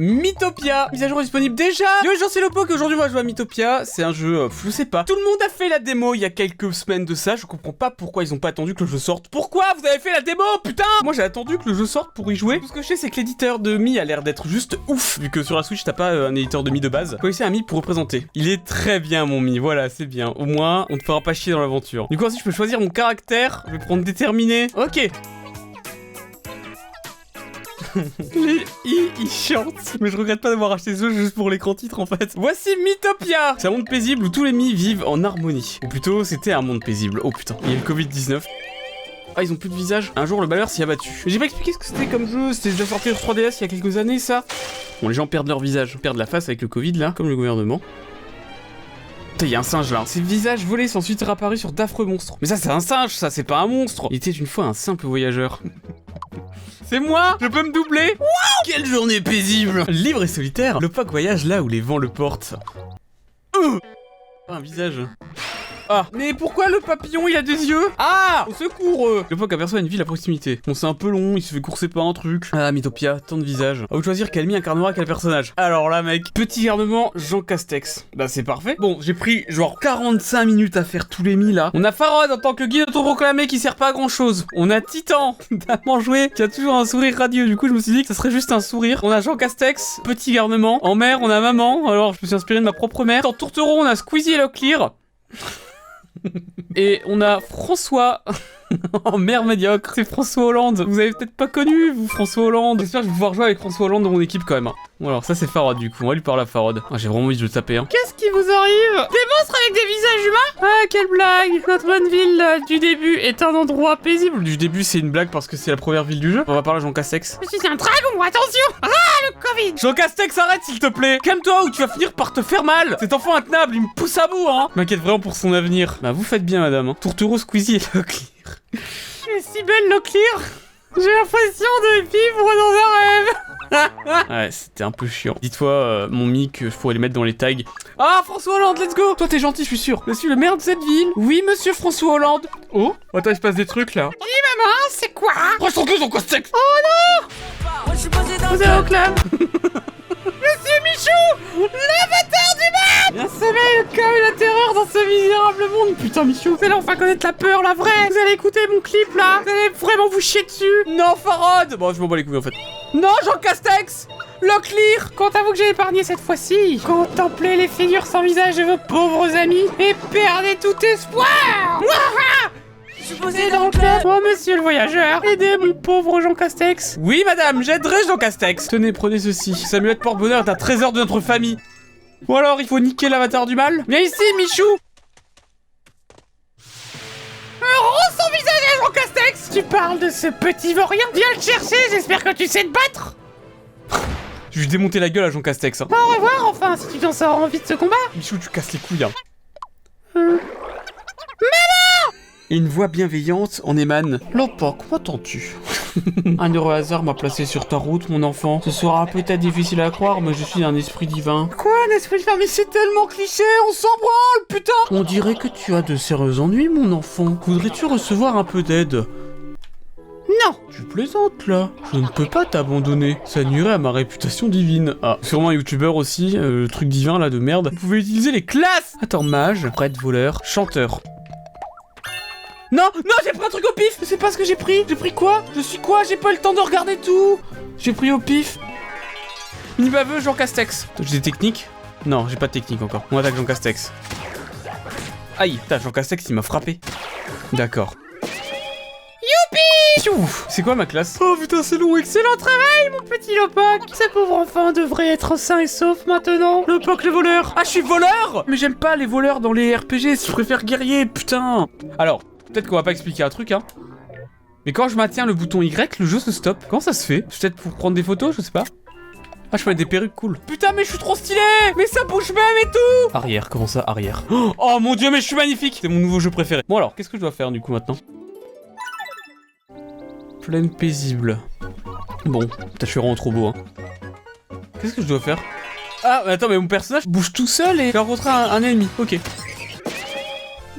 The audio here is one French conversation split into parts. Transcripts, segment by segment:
Mythopia Mise à jour disponible déjà Yo, j'en sais le pot qu'aujourd'hui on va jouer à Mythopia. C'est un jeu, euh, je sais pas. Tout le monde a fait la démo il y a quelques semaines de ça. Je comprends pas pourquoi ils ont pas attendu que le jeu sorte. Pourquoi vous avez fait la démo, putain? Moi j'ai attendu que le jeu sorte pour y jouer. Tout ce que je sais, c'est que l'éditeur de Mi a l'air d'être juste ouf. Vu que sur la Switch, t'as pas euh, un éditeur de Mi de base. Faut un Mi pour représenter. Il est très bien, mon Mi. Voilà, c'est bien. Au moins, on te fera pas chier dans l'aventure. Du coup, si je peux choisir mon caractère, je vais prendre déterminé. Ok. Les i, ils chantent. Mais je regrette pas d'avoir acheté ce jeu juste pour l'écran titre en fait. Voici Mythopia C'est un monde paisible où tous les mi vivent en harmonie. Ou plutôt, c'était un monde paisible. Oh putain, il y a le Covid-19. Ah, ils ont plus de visage. Un jour, le malheur s'y a battu. J'ai pas expliqué ce que c'était comme jeu. C'était déjà sorti sur 3DS il y a quelques années, ça. Bon, les gens perdent leur visage, perdent la face avec le Covid là, comme le gouvernement. Putain, il y a un singe là. Ses visages volés sont ensuite réapparus sur d'affreux monstres. Mais ça, c'est un singe, ça, c'est pas un monstre. Il était une fois un simple voyageur. C'est moi Je peux me doubler Wow Quelle journée paisible Libre et solitaire, le POC voyage là où les vents le portent. Euh un visage. Ah, mais pourquoi le papillon il a des yeux Ah Au secours Le POC aperçoit une ville à proximité. Bon, c'est un peu long, il se fait courser par un truc. Ah, Mythopia, tant de visages. À vous de choisir quel mi incarnera quel personnage. Alors là, mec, petit garnement, Jean Castex. Bah, c'est parfait. Bon, j'ai pris genre 45 minutes à faire tous les mi là. On a Farod en tant que guide autoproclamé qui sert pas à grand chose. On a Titan, tellement joué, qui a toujours un sourire radieux. Du coup, je me suis dit que ça serait juste un sourire. On a Jean Castex, petit garnement. En mer, on a maman. Alors, je me suis inspiré de ma propre mère. En tourtereau, on a Squeezie et Locklear. Et on a François en mer médiocre. C'est François Hollande. Vous avez peut-être pas connu, vous, François Hollande. J'espère que je vais pouvoir jouer avec François Hollande dans mon équipe quand même. Hein. Bon, alors ça, c'est Farod du coup. On va lui parler à Farod. Ah, J'ai vraiment envie de le taper. Hein. Qu'est-ce qui vous arrive? Des monstres avec des visages humains? Ah, quelle blague Notre bonne ville du début est un endroit paisible. Du début, c'est une blague parce que c'est la première ville du jeu. On va parler à Jean Castex. Je suis un dragon, attention Ah, le Covid Jean Castex, arrête s'il te plaît Calme-toi ou tu vas finir par te faire mal Cet enfant intenable, il me pousse à bout, hein Je m'inquiète vraiment pour son avenir. Bah, vous faites bien, madame. Hein. Tourtereau, Squeezie et. Je suis si belle, Locklear J'ai l'impression de vivre dans un rêve Ouais, c'était un peu chiant. Dis-toi, euh, mon mic, je pourrais les mettre dans les tags. Ah, François Hollande, let's go Toi, t'es gentil, je suis sûr. Je suis le maire de cette ville. Oui, monsieur François Hollande. Oh Attends, il se passe des trucs, là. Dis, maman, c'est quoi? Ressens-toi son castex Oh non Vous êtes au club Monsieur Michou L'avatar du mal Bien sommeil, le chaos et la terreur dans ce misérable monde. Putain, Michou, Vous allez enfin connaître la peur, la vraie. Vous allez écouter mon clip, là. Vous allez vraiment vous chier dessus. Non, Farod Bon, je m'en bats les couilles, en fait. Non, Jean Castex Locklear Quant à vous que j'ai épargné cette fois-ci, contemplez les figures sans visage de vos pauvres amis et perdez tout espoir Je suis posé dans le club Oh, monsieur le voyageur, aidez mon pauvre Jean Castex Oui, madame, j'aiderai Jean Castex. Tenez, prenez ceci. Samuel Porte-Bonheur est un trésor de notre famille. Ou alors, il faut niquer l'avatar du mal Viens ici, Michou Rends son visage à Jean Castex Tu parles de ce petit vaurien Viens le chercher, j'espère que tu sais te battre Je vais lui démonter la gueule à Jean Castex. Hein. Au revoir, enfin, si tu t'en sors en vie de ce combat Michou, tu casses les couilles. Hein. Euh. Et une voix bienveillante en émane. Lopoc, m'entends-tu Un heureux hasard m'a placé sur ta route, mon enfant. Ce sera peut-être difficile à croire, mais je suis un esprit divin. Quoi, un esprit de mais c'est tellement cliché, on s'en branle, putain On dirait que tu as de sérieux ennuis, mon enfant. Voudrais-tu recevoir un peu d'aide? Non Tu plaisantes là Je ne peux pas t'abandonner. Ça nuirait à ma réputation divine. Ah, sûrement un youtubeur aussi, euh, le truc divin là de merde. Vous pouvez utiliser les classes Attends, mage, prêtre, voleur, chanteur. Non, non, j'ai pris un truc au pif Je sais pas ce que j'ai pris. J'ai pris quoi Je suis quoi J'ai pas eu le temps de regarder tout. J'ai pris au pif. Ni baveux, Jean Castex. J'ai des techniques Non, j'ai pas de technique encore. On attaque Jean Castex. Aïe, putain, Jean Castex, il m'a frappé. D'accord. Youpi C'est quoi ma classe Oh putain, c'est long, excellent travail, mon petit Lopoc Ce pauvre enfant devrait être sain et sauf maintenant Le POC, le voleur Ah, je suis voleur? Mais j'aime pas les voleurs dans les RPG, je préfère guerrier, putain Alors, peut-être qu'on va pas expliquer un truc, hein. Mais quand je maintiens le bouton Y, le jeu se stoppe. Comment ça se fait? Peut-être pour prendre des photos, je sais pas. Ah, je peux mettre des perruques cool. Putain, mais je suis trop stylé Mais ça bouge même et tout Arrière, comment ça, arrière? Oh mon dieu, mais je suis magnifique C'est mon nouveau jeu préféré. Bon alors, qu'est-ce que je dois faire du coup maintenant? Plaine paisible. Bon, putain, je suis vraiment trop beau, hein. Qu'est-ce que je dois faire? Ah, mais attends, mais mon personnage bouge tout seul et j'ai rencontré un, un ennemi. Ok.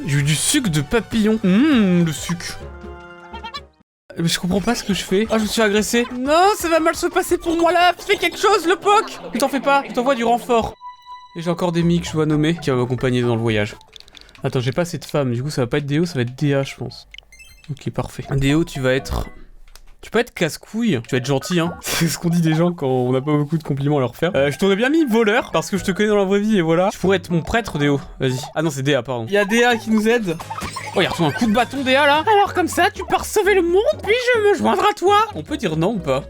J'ai eu du sucre de papillon. Hum, le sucre. Mais je comprends pas ce que je fais. Ah, je me suis agressé. Non, ça va mal se passer pour moi là. Fais quelque chose, le POC Ne t'en fais pas, je t'envoie du renfort. Et j'ai encore des mics je dois nommer qui va m'accompagner dans le voyage. Attends, j'ai pas assez de femmes, du coup ça va pas être Déo, ça va être DA, je pense. Ok, parfait. Déo, tu vas être... Tu peux être casse-couille, tu vas être gentil, hein. C'est ce qu'on dit des gens quand on n'a pas beaucoup de compliments à leur faire. Euh, je t'aurais bien mis voleur, parce que je te connais dans la vraie vie, et voilà. Je pourrais être mon prêtre, Déo. Vas-y. Ah non, c'est DA, pardon. Il y a DA qui nous aide. Oh, il reçu un coup de bâton, DA, là. Alors comme ça, tu pars sauver le monde, puis je me joindrai à toi. On peut dire non ou pas?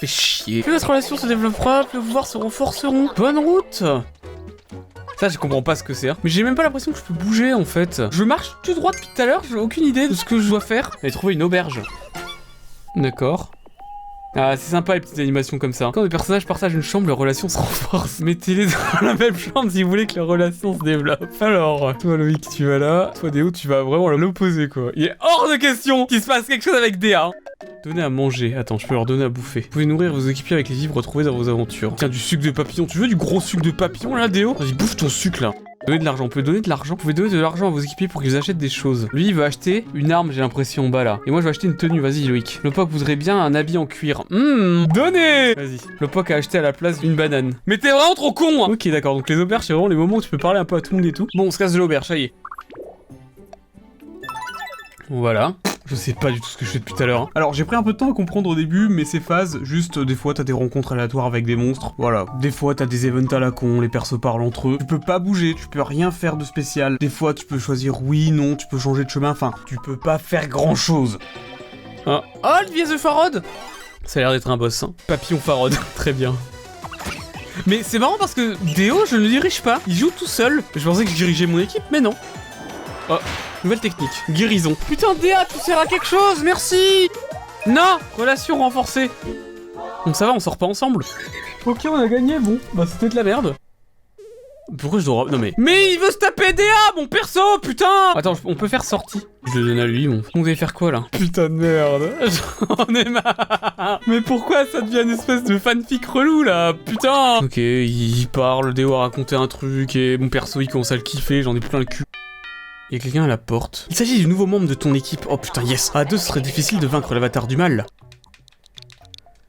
Fais chier. Plus notre relation se développera, plus nos pouvoirs se renforceront. Bonne route ça, je comprends pas ce que c'est. hein. Mais j'ai même pas l'impression que je peux bouger en fait. Je marche tout droit depuis tout à l'heure, j'ai aucune idée de ce que je dois faire. J'ai trouvé une auberge. D'accord. Ah, c'est sympa les petites animations comme ça. Quand des personnages partagent une chambre, leur relation se renforce. Mettez-les dans la même chambre si vous voulez que leur relation se développe. Alors, toi Loïc, tu vas là. Toi Déo, tu vas vraiment à l'opposé quoi. Il est hors de question qu'il se passe quelque chose avec Déa. Donner à manger. Attends, je peux leur donner à bouffer. Vous pouvez nourrir vos équipiers avec les vivres retrouvés dans vos aventures. Tiens, du sucre de papillon. Tu veux du gros sucre de papillon là, Déo? Vas-y, bouffe ton sucre là. Donner de l'argent. Vous pouvez donner de l'argent. Vous pouvez donner de l'argent à vos équipiers pour qu'ils achètent des choses. Lui, il veut acheter une arme, j'ai l'impression, bas là. Et moi, je vais acheter une tenue. Vas-y, Loïc. Le POC voudrait bien un habit en cuir. Hum, donnez Vas-y. Le POC a acheté à la place une banane. Mais t'es vraiment trop con hein. Ok, d'accord. Donc les auberges, c'est vraiment les moments où tu peux parler un peu à tout le monde et tout. Bon, on se casse de l'auberge, ça y est. Voilà. Je sais pas du tout ce que je fais depuis tout à l'heure. hein. Alors j'ai pris un peu de temps à comprendre au début, mais ces phases, juste euh, des fois t'as des rencontres aléatoires avec des monstres, voilà. Des fois t'as des events à la con, les persos parlent entre eux. Tu peux pas bouger, tu peux rien faire de spécial. Des fois tu peux choisir oui, non, tu peux changer de chemin, enfin, tu peux pas faire grand chose. Ah, oh le vieux The Farod Ça a l'air d'être un boss, hein. Papillon Farod, très bien. Mais c'est marrant parce que Déo, je ne le dirige pas. Il joue tout seul. Je pensais que je dirigeais mon équipe, mais non. Oh, nouvelle technique. Guérison. Putain, Déa, tu sers à quelque chose, merci Non Relation renforcée. Donc ça va, on sort pas ensemble. Ok, on a gagné, bon. Bah c'était de la merde. Pourquoi je dois... Non mais... Mais il veut se taper Déa, mon perso, putain Attends, on peut faire sortie. Je le donne à lui, bon. On devait faire quoi, là? Putain de merde. J'en ai marre. Mais pourquoi ça devient une espèce de fanfic relou, là? Putain Ok, il parle, Déo a raconté un truc, et mon perso, il commence à le kiffer, j'en ai plein le cul. Il y a quelqu'un à la porte. Il s'agit du nouveau membre de ton équipe. Oh putain, yes. À deux, ce serait difficile de vaincre l'avatar du mal.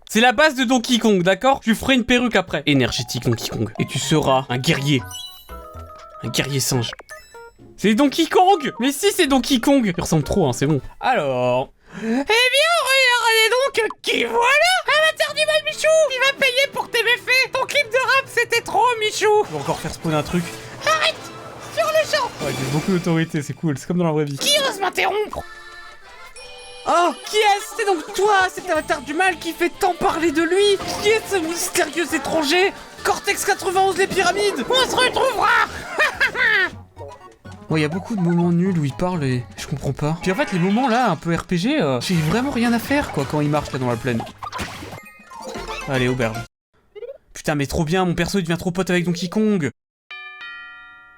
C'est la base de Donkey Kong, d'accord? Tu ferai une perruque après. Énergétique Donkey Kong. Et tu seras un guerrier. Un guerrier singe. C'est Donkey Kong Mais si, c'est Donkey Kong Il ressemble trop, hein, c'est bon. Alors... Eh bien, regardez donc qui voilà? Avatar du mal, Michou Il va payer pour tes méfaits Ton clip de rap, c'était trop, Michou On va encore faire spawner un truc. Arrête Sur le champ Ouais, j'ai beaucoup d'autorité, c'est cool, c'est comme dans la vraie vie. Qui ose m'interrompre? Oh, qui est-ce? C'est donc toi, cet avatar du mal qui fait tant parler de lui Qui est ce mystérieux étranger? Cortex 91 les pyramides On se retrouvera Bon, il y a beaucoup de moments nuls où il parle et je comprends pas. Puis en fait, les moments là, un peu RPG, euh, j'ai vraiment rien à faire quoi quand il marche là dans la plaine. Allez, auberge. Putain, mais trop bien, mon perso il devient trop pote avec Donkey Kong.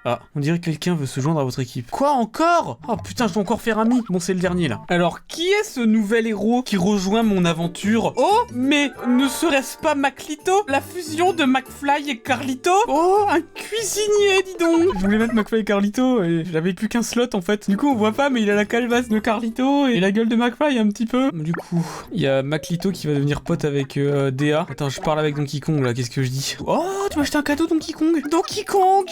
Ah, on dirait que quelqu'un veut se joindre à votre équipe. Quoi encore? Oh putain, je dois encore faire ami. Bon, c'est le dernier là. Alors, qui est ce nouvel héros qui rejoint mon aventure? Oh, mais ne serait-ce pas Maclito? La fusion de McFly et Carlito? Oh, un cuisinier, dis donc Je voulais mettre McFly et Carlito et j'avais plus qu'un slot en fait. Du coup, on voit pas, mais il a la calebasse de Carlito et la gueule de McFly un petit peu. Du coup, il y a Maclito qui va devenir pote avec euh, Dea. Attends, je parle avec Donkey Kong là, qu'est-ce que je dis? Oh, tu m'as acheté un cadeau Donkey Kong? Donkey Kong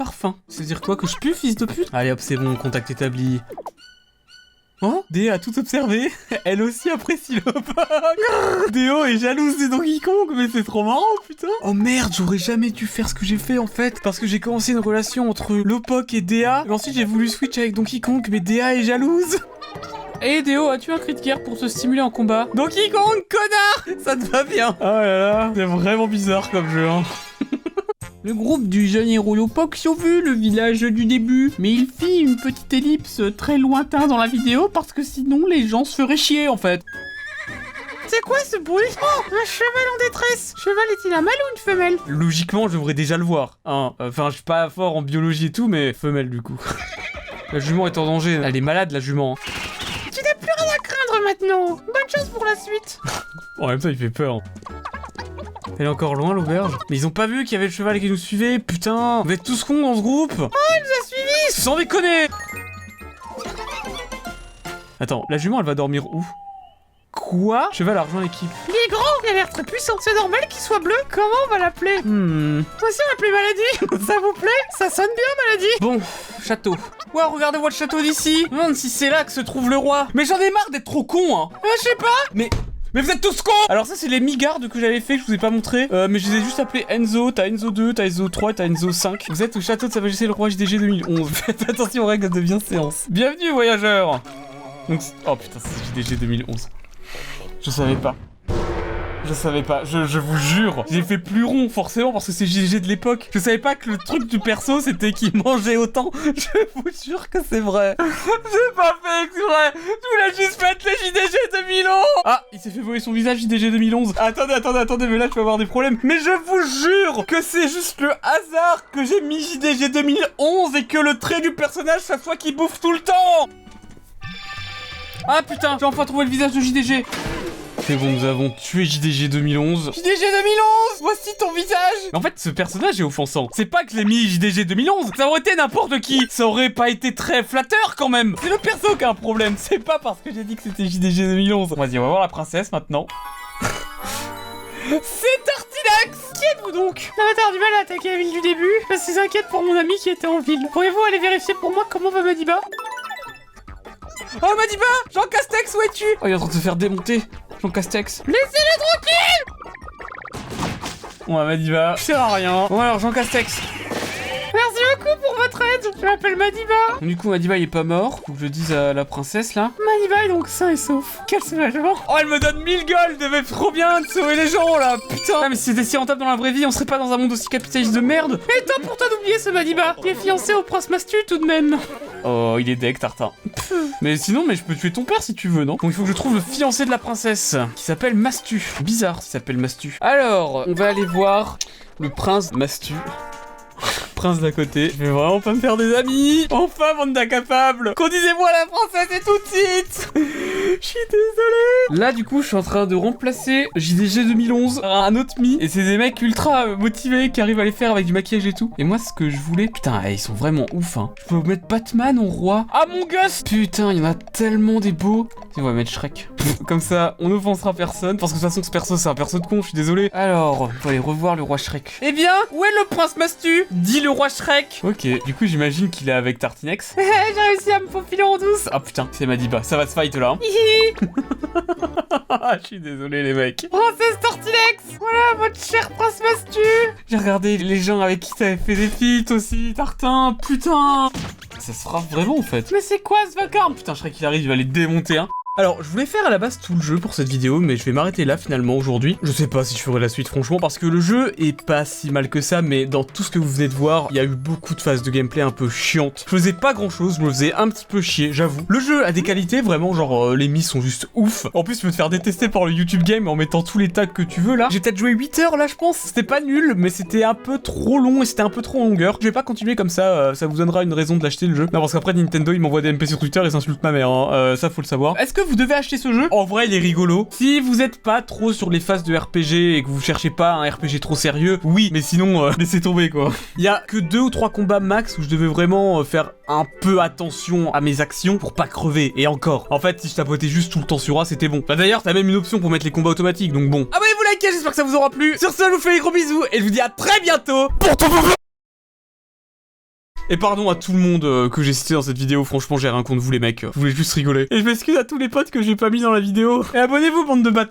Parfum. C'est-à-dire quoi que je pue, fils de pute Allez hop, c'est bon, contact établi. Oh Déo a tout observé. Elle aussi apprécie le pack. Déo est jalouse de Donkey Kong, mais c'est trop marrant, putain. Oh merde, j'aurais jamais dû faire ce que j'ai fait en fait. Parce que j'ai commencé une relation entre Lopok et Déa. Et ensuite, j'ai voulu switch avec Donkey Kong, mais Déa est jalouse. Et Déo, as-tu un cri de guerre pour te stimuler en combat Donkey Kong, connard Ça te va bien Oh là là, c'est vraiment bizarre comme jeu, hein. Le groupe du jeune héros Lopok survit le village du début, mais il fit une petite ellipse très lointain dans la vidéo parce que sinon les gens se feraient chier en fait. C'est quoi ce bruit? Oh, un cheval en détresse Cheval est-il un mâle ou une femelle? Logiquement, je devrais déjà le voir. Hein. Enfin, je suis pas fort en biologie et tout, mais femelle du coup. la jument est en danger. Elle est malade, la jument. hein. Tu n'as plus rien à craindre maintenant Bonne chance pour la suite En même temps, il fait peur. Elle est encore loin, l'auberge. Mais ils ont pas vu qu'il y avait le cheval qui nous suivait. Putain, vous êtes tous cons dans ce groupe. Oh, il nous a suivis Sans déconner Attends, la jument, elle va dormir où? Quoi? Cheval a rejoint l'équipe. Il est grand, il a l'air très puissant. C'est normal qu'il soit bleu. Comment on va l'appeler? Hmm. Voici l'appeler Maladie. Ça vous plaît? Ça sonne bien, Maladie. Bon, château. Ouais, regardez-moi le château d'ici. Je me demande si c'est là que se trouve le roi. Mais j'en ai marre d'être trop con, hein. Euh, je sais pas. Mais. Mais vous êtes tous cons! Alors ça c'est les mi-gardes que j'avais fait que je vous ai pas montré. Euh, Mais je les ai juste appelés Enzo, t'as Enzo 2, t'as Enzo 3, t'as Enzo 5 Vous êtes au château de Sa Majesté le Roi JDG 2011 Faites attention aux règles de bienséance. Bienvenue voyageurs! Donc, Oh putain c'est JDG 2011 Je savais pas je savais pas, je, vous jure, j'ai fait plus rond forcément parce que c'est JDG de l'époque. Je savais pas que le truc du perso c'était qu'il mangeait autant. Je vous jure que c'est vrai. J'ai pas fait exprès. Je voulais juste mettre les JDG 2011. Ah, il s'est fait voler son visage JDG 2011. Attendez, attendez, attendez, mais là je vais avoir des problèmes. Mais je vous jure que c'est juste le hasard que j'ai mis JDG 2011 et que le trait du personnage ça soit qui bouffe tout le temps. Ah putain, j'ai enfin trouvé le visage de JDG. C'est bon, nous avons tué JDG 2011. JDG 2011 Voici ton visage Mais en fait, ce personnage est offensant. C'est pas que je l'ai mis JDG 2011, ça aurait été n'importe qui. Ça aurait pas été très flatteur quand même. C'est le perso qui a un problème, c'est pas parce que j'ai dit que c'était JDG 2011. Vas-y, on va voir la princesse maintenant. c'est Tartilax Qui êtes-vous donc? L'avatar du mal a attaqué la ville du début. Je suis inquiète pour mon ami qui était en ville. Pourriez-vous aller vérifier pour moi comment va Madiba? Oh Madiba Jean Castex, où es-tu? Oh, il est en train de se faire démonter. Jean Castex. Laissez-le tranquille Ouais, Madiba. Je sers à rien. Bon alors, Jean Castex. Merci beaucoup pour votre aide. Je m'appelle Madiba. Du coup, Madiba, il est pas mort. Faut que je le dise à la princesse, là. Madiba est donc sain et sauf. Quel soulagement. Oh, elle me donne 1000 gold Mais trop bien de sauver les gens, là Putain Ah, mais si c'était si rentable dans la vraie vie, on serait pas dans un monde aussi capitaliste de merde Et tant pour toi d'oublier ce Madiba. Il est fiancé au prince Mastu tout de même. Oh, il est deck, Tartin. Mais sinon, mais je peux tuer ton père si tu veux, non Donc il faut que je trouve le fiancé de la princesse, qui s'appelle Mastu. Bizarre s'appelle Mastu. Alors, on va aller voir le prince Mastu. Prince d'à côté. Je vais vraiment pas me faire des amis. Enfin, bande d'incapables. Conduisez-moi la princesse et tout de suite. Je suis désolé. Là, du coup, je suis en train de remplacer JDG 2011 par un autre mi. Et c'est des mecs ultra euh, motivés qui arrivent à les faire avec du maquillage et tout. Et moi, ce que je voulais. Putain, eh, ils sont vraiment ouf, hein. Je peux mettre Batman en roi. Ah, mon gosse Putain, il y en a tellement des beaux. On va mettre Shrek. Comme ça, on n'offensera personne. Parce que de toute façon, ce perso, c'est un perso de con, je suis désolé. Alors, on va aller revoir le roi Shrek. Eh bien, où est le prince Mastu? Dit le roi Shrek. Ok, du coup, j'imagine qu'il est avec Tartinex. J'ai réussi à me faufiler en douce. Ah putain, c'est Madiba. Ça va se fight là. hein. Je suis désolé, les mecs. Princesse Tortilex. Voilà votre cher prince Mastu. J'ai regardé les gens avec qui t'avais fait des feats aussi, Tartin. Putain. Ça se frappe vraiment en fait. Mais c'est quoi ce vacarme? Putain, Shrek il arrive, il va les démonter, hein. Alors, je voulais faire à la base tout le jeu pour cette vidéo, mais je vais m'arrêter là finalement aujourd'hui. Je sais pas si je ferai la suite franchement, parce que le jeu est pas si mal que ça, mais dans tout ce que vous venez de voir, il y a eu beaucoup de phases de gameplay un peu chiantes. Je faisais pas grand chose, je me faisais un petit peu chier, j'avoue. Le jeu a des qualités vraiment, genre euh, les mises sont juste ouf. En plus, tu peux te faire détester par le YouTube Game en mettant tous les tags que tu veux là. J'ai peut-être joué 8 heures là, je pense. C'était pas nul, mais c'était un peu trop long et c'était un peu trop en longueur. Je vais pas continuer comme ça, euh, ça vous donnera une raison de le jeu. Non, parce qu'après Nintendo, il m'envoie des MP sur Twitter et s'insulte ma mère, hein. Euh, ça faut le savoir. Vous devez acheter ce jeu En vrai, il est rigolo. Si vous êtes pas trop sur les phases de RPG et que vous cherchez pas un RPG trop sérieux, oui, mais sinon, euh, laissez tomber quoi. Il y a que deux ou trois combats max où je devais vraiment euh, faire un peu attention à mes actions pour pas crever. Et encore, en fait, si je tapotais juste tout le temps sur A, c'était bon. Bah d'ailleurs, t'as même une option pour mettre les combats automatiques, donc bon. Abonnez-vous, likez, j'espère que ça vous aura plu. Sur ce, je vous fais des gros bisous et je vous dis à très bientôt pour tout et pardon à tout le monde euh, que j'ai cité dans cette vidéo, franchement j'ai rien contre vous les mecs, je voulais juste rigoler. Et je m'excuse à tous les potes que j'ai pas mis dans la vidéo. Et abonnez-vous bande de bâtards